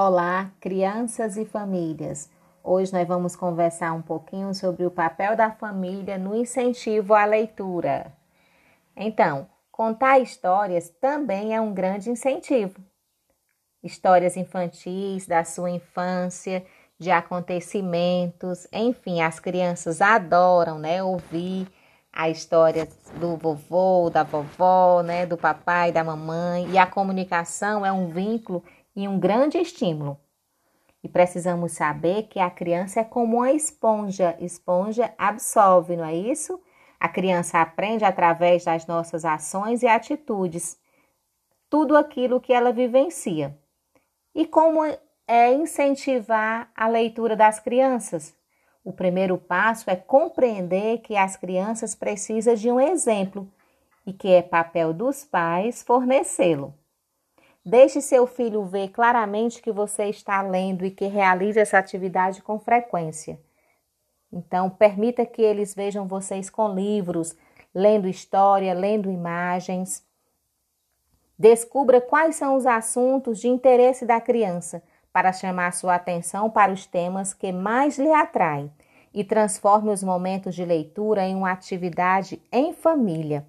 Olá, crianças e famílias. Hoje nós vamos conversar um pouquinho sobre o papel da família no incentivo à leitura. Então, contar histórias também é um grande incentivo. Histórias infantis da sua infância, de acontecimentos, enfim, as crianças adoram, né, ouvir a história do vovô, da vovó, né, do papai, da mamãe, e a comunicação é um vínculo e um grande estímulo. E precisamos saber que a criança é como uma esponja. Esponja absorve, não é isso? A criança aprende através das nossas ações e atitudes tudo aquilo que ela vivencia. E como é incentivar a leitura das crianças? O primeiro passo é compreender que as crianças precisam de um exemplo e que é papel dos pais fornecê-lo. Deixe seu filho ver claramente que você está lendo e que realize essa atividade com frequência. Então, permita que eles vejam vocês com livros, lendo história, lendo imagens. Descubra quais são os assuntos de interesse da criança para chamar sua atenção para os temas que mais lhe atraem e transforme os momentos de leitura em uma atividade em família.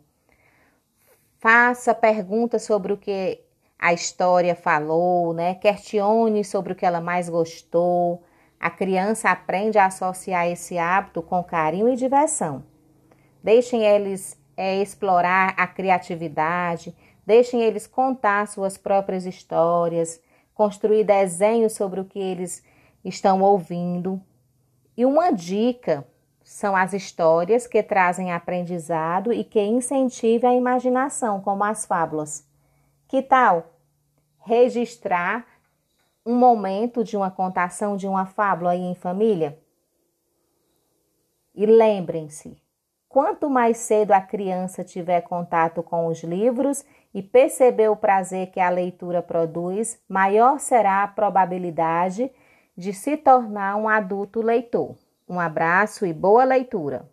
Faça perguntas sobre o que a história falou, né? Questione sobre o que ela mais gostou. A criança aprende a associar esse hábito com carinho e diversão. Deixem eles é, explorar a criatividade, deixem eles contar suas próprias histórias, construir desenhos sobre o que eles estão ouvindo. E uma dica são as histórias que trazem aprendizado e que incentivam a imaginação, como as fábulas. Que tal registrar um momento de uma contação de uma fábula aí em família? E lembrem-se, quanto mais cedo a criança tiver contato com os livros e perceber o prazer que a leitura produz, maior será a probabilidade de se tornar um adulto leitor. Um abraço e boa leitura!